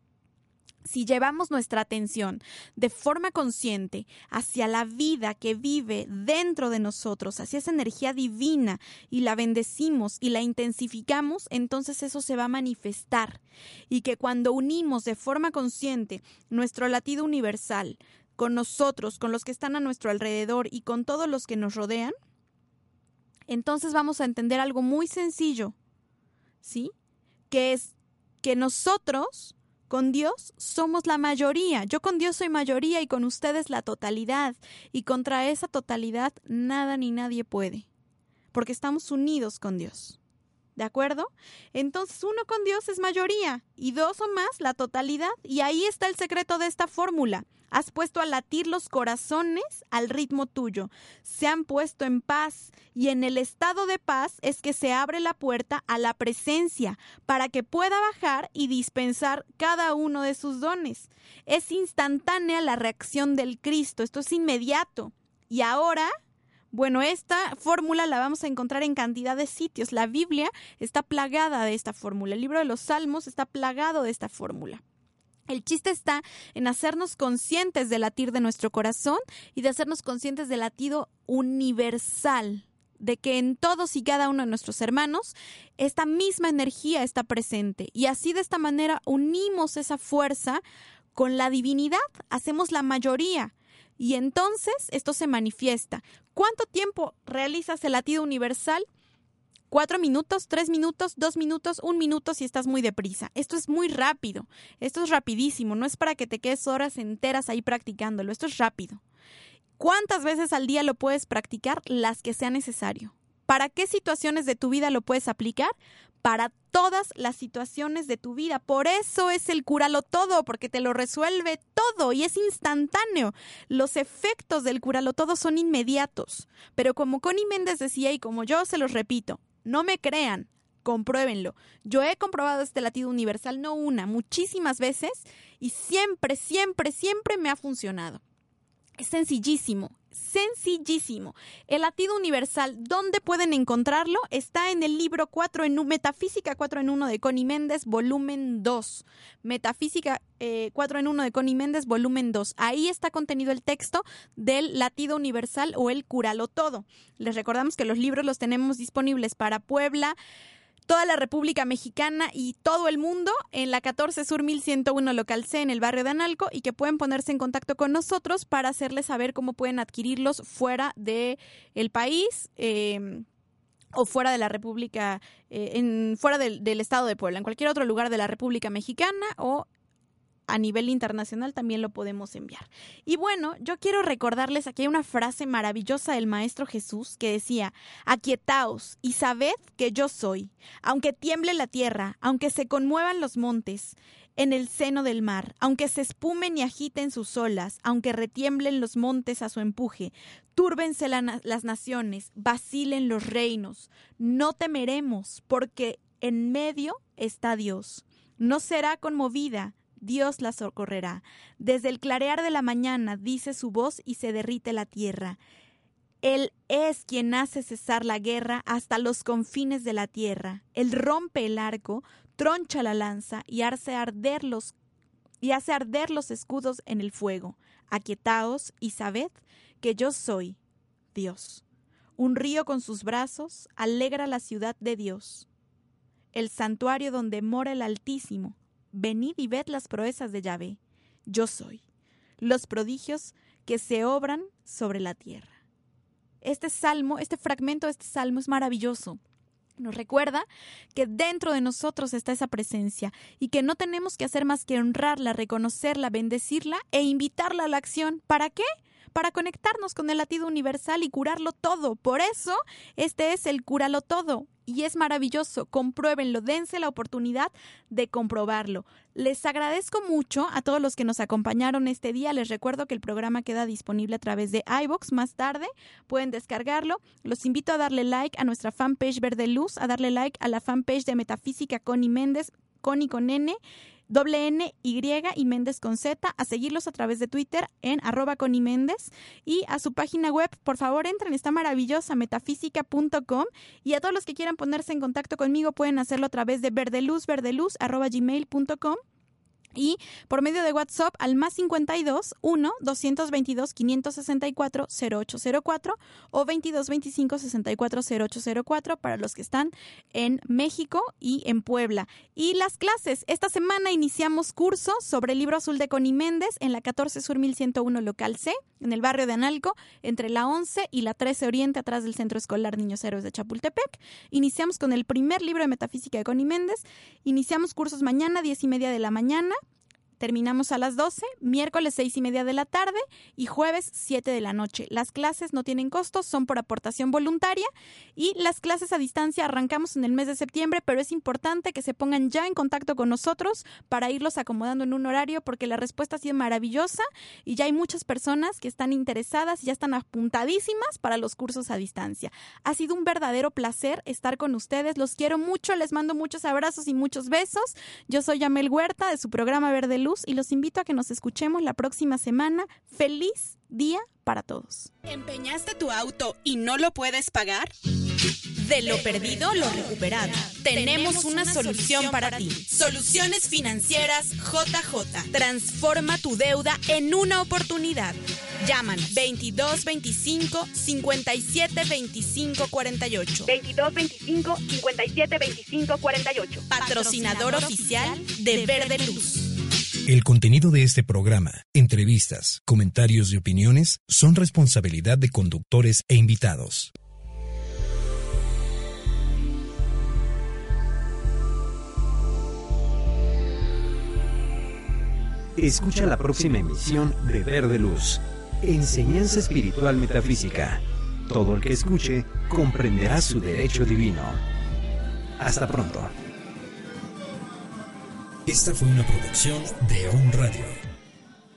Si llevamos nuestra atención de forma consciente hacia la vida que vive dentro de nosotros, hacia esa energía divina, y la bendecimos y la intensificamos, entonces eso se va a manifestar. Y que cuando unimos de forma consciente nuestro latido universal con nosotros, con los que están a nuestro alrededor y con todos los que nos rodean, entonces vamos a entender algo muy sencillo ¿sí? Que es que nosotros con Dios somos la mayoría. Yo con Dios soy mayoría y con ustedes la totalidad. Y contra esa totalidad nada ni nadie puede. Porque estamos unidos con Dios. ¿De acuerdo? Entonces uno con Dios es mayoría y dos o más la totalidad. Y ahí está el secreto de esta fórmula. Has puesto a latir los corazones al ritmo tuyo. Se han puesto en paz y en el estado de paz es que se abre la puerta a la presencia para que pueda bajar y dispensar cada uno de sus dones. Es instantánea la reacción del Cristo. Esto es inmediato. Y ahora bueno, esta fórmula la vamos a encontrar en cantidad de sitios. La Biblia está plagada de esta fórmula. El libro de los Salmos está plagado de esta fórmula. El chiste está en hacernos conscientes del latir de nuestro corazón y de hacernos conscientes del latido universal, de que en todos y cada uno de nuestros hermanos esta misma energía está presente. Y así de esta manera unimos esa fuerza con la divinidad, hacemos la mayoría. Y entonces esto se manifiesta. ¿Cuánto tiempo realizas el latido universal? Cuatro minutos, tres minutos, dos minutos, un minuto si estás muy deprisa. Esto es muy rápido, esto es rapidísimo, no es para que te quedes horas enteras ahí practicándolo, esto es rápido. ¿Cuántas veces al día lo puedes practicar? Las que sea necesario. ¿Para qué situaciones de tu vida lo puedes aplicar? Para todas las situaciones de tu vida. Por eso es el curalo todo, porque te lo resuelve todo y es instantáneo. Los efectos del curalo todo son inmediatos. Pero como Connie Méndez decía y como yo se los repito, no me crean, compruébenlo. Yo he comprobado este latido universal no una, muchísimas veces y siempre, siempre, siempre me ha funcionado. Es sencillísimo, sencillísimo. El latido universal, ¿dónde pueden encontrarlo? Está en el libro 4 en Metafísica 4 en 1 de Connie Méndez, volumen 2. Metafísica 4 eh, en 1 de Connie Méndez, volumen 2. Ahí está contenido el texto del latido universal o el curalo todo. Les recordamos que los libros los tenemos disponibles para Puebla, toda la República Mexicana y todo el mundo en la 14 Sur 1101 Local C en el barrio de Analco y que pueden ponerse en contacto con nosotros para hacerles saber cómo pueden adquirirlos fuera del el país. Em, o fuera de la República, eh, en, fuera del, del, estado de Puebla, en cualquier otro lugar de la República Mexicana o a nivel internacional también lo podemos enviar. Y bueno, yo quiero recordarles aquí una frase maravillosa del Maestro Jesús que decía, aquietaos y sabed que yo soy, aunque tiemble la tierra, aunque se conmuevan los montes, en el seno del mar, aunque se espumen y agiten sus olas, aunque retiemblen los montes a su empuje, túrbense las naciones, vacilen los reinos, no temeremos, porque en medio está Dios. No será conmovida, Dios la socorrerá. Desde el clarear de la mañana dice su voz y se derrite la tierra. Él es quien hace cesar la guerra hasta los confines de la tierra. Él rompe el arco, troncha la lanza y hace arder los, y hace arder los escudos en el fuego. Aquietaos y sabed que yo soy Dios. Un río con sus brazos alegra la ciudad de Dios, el santuario donde mora el Altísimo venid y ved las proezas de Yahvé. Yo soy, los prodigios que se obran sobre la tierra. Este salmo, este fragmento de este salmo es maravilloso. Nos recuerda que dentro de nosotros está esa presencia y que no tenemos que hacer más que honrarla, reconocerla, bendecirla e invitarla a la acción. ¿Para qué? Para conectarnos con el latido universal y curarlo todo. Por eso, este es el cúralo todo, y es maravilloso. Compruébenlo, dense la oportunidad de comprobarlo. Les agradezco mucho a todos los que nos acompañaron este día. Les recuerdo que el programa queda disponible a través de iBox más tarde. Pueden descargarlo. Los invito a darle like a nuestra fanpage Verde Luz, a darle like a la fanpage de Metafísica Connie Méndez, Connie con N doble N, Y Méndez con Z, a seguirlos a través de Twitter en arroba y Méndez y a su página web, por favor entren, está maravillosa, metafísica.com y a todos los que quieran ponerse en contacto conmigo pueden hacerlo a través de verdeluz, verdeluz, arroba y por medio de WhatsApp al más 52 1 222 564 0804 o 22 25 64 0804 para los que están en México y en Puebla. Y las clases, esta semana iniciamos curso sobre el libro azul de Connie Méndez en la 14 Sur 1101 local C, en el barrio de Analco, entre la 11 y la 13 Oriente, atrás del Centro Escolar Niños Héroes de Chapultepec. Iniciamos con el primer libro de metafísica de Connie Méndez. Iniciamos cursos mañana, 10 y media de la mañana terminamos a las 12, miércoles 6 y media de la tarde y jueves 7 de la noche. Las clases no tienen costos, son por aportación voluntaria y las clases a distancia arrancamos en el mes de septiembre, pero es importante que se pongan ya en contacto con nosotros para irlos acomodando en un horario porque la respuesta ha sido maravillosa y ya hay muchas personas que están interesadas y ya están apuntadísimas para los cursos a distancia. Ha sido un verdadero placer estar con ustedes, los quiero mucho, les mando muchos abrazos y muchos besos. Yo soy Yamel Huerta de su programa Verde Luz y los invito a que nos escuchemos la próxima semana. Feliz día para todos. ¿Empeñaste tu auto y no lo puedes pagar? De lo perdido, lo recuperado. Tenemos una solución para ti. Soluciones financieras JJ. Transforma tu deuda en una oportunidad. Llámanos 22 25 57 25 48. 22 25 57 25 48. Patrocinador oficial de Verde Luz. El contenido de este programa, entrevistas, comentarios y opiniones son responsabilidad de conductores e invitados. Escucha la próxima emisión de Verde Luz, Enseñanza Espiritual Metafísica. Todo el que escuche comprenderá su derecho divino. Hasta pronto. Esta fue una producción de On Radio.